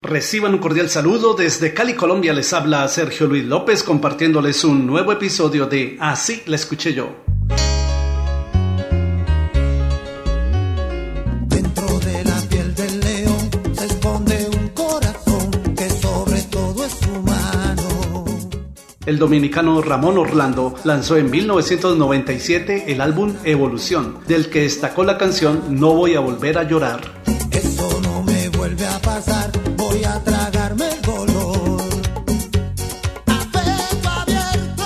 Reciban un cordial saludo desde Cali, Colombia. Les habla Sergio Luis López compartiéndoles un nuevo episodio de Así la escuché yo. Dentro de la piel del león se esconde un corazón que sobre todo es humano. El dominicano Ramón Orlando lanzó en 1997 el álbum Evolución, del que destacó la canción No voy a volver a llorar. Eso no me vuelve a pasar, voy a tragarme el dolor. A pecho abierto,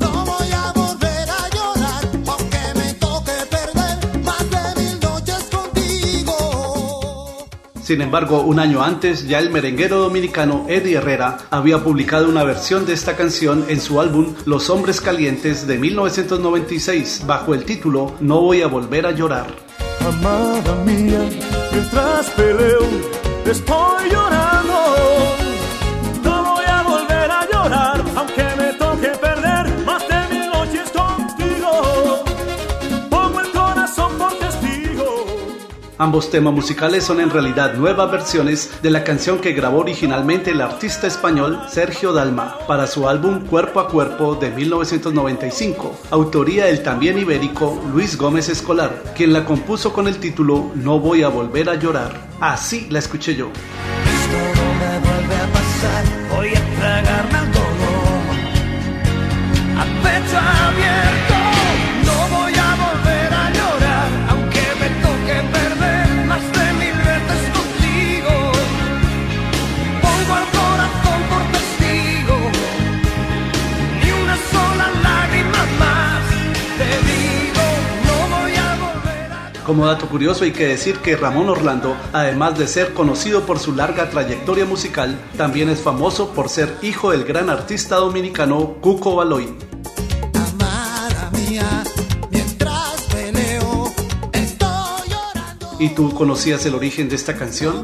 no voy a volver a llorar, aunque me toque perder más de mil noches contigo. Sin embargo, un año antes, ya el merenguero dominicano Eddie Herrera había publicado una versión de esta canción en su álbum Los Hombres Calientes de 1996 bajo el título No voy a volver a llorar. Amada mía, mientras peleo, estoy llorando. Ambos temas musicales son en realidad nuevas versiones de la canción que grabó originalmente el artista español Sergio Dalma para su álbum Cuerpo a Cuerpo de 1995, autoría del también ibérico Luis Gómez Escolar, quien la compuso con el título No voy a volver a llorar. Así la escuché yo. Esto no me vuelve a pasar, voy a Como dato curioso hay que decir que Ramón Orlando, además de ser conocido por su larga trayectoria musical, también es famoso por ser hijo del gran artista dominicano Cuco Baloy. ¿Y tú conocías el origen de esta canción?